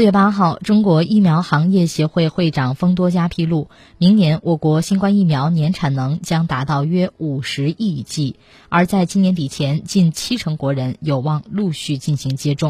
四月八号，中国疫苗行业协会会长丰多加披露，明年我国新冠疫苗年产能将达到约五十亿剂，而在今年底前，近七成国人有望陆续进行接种。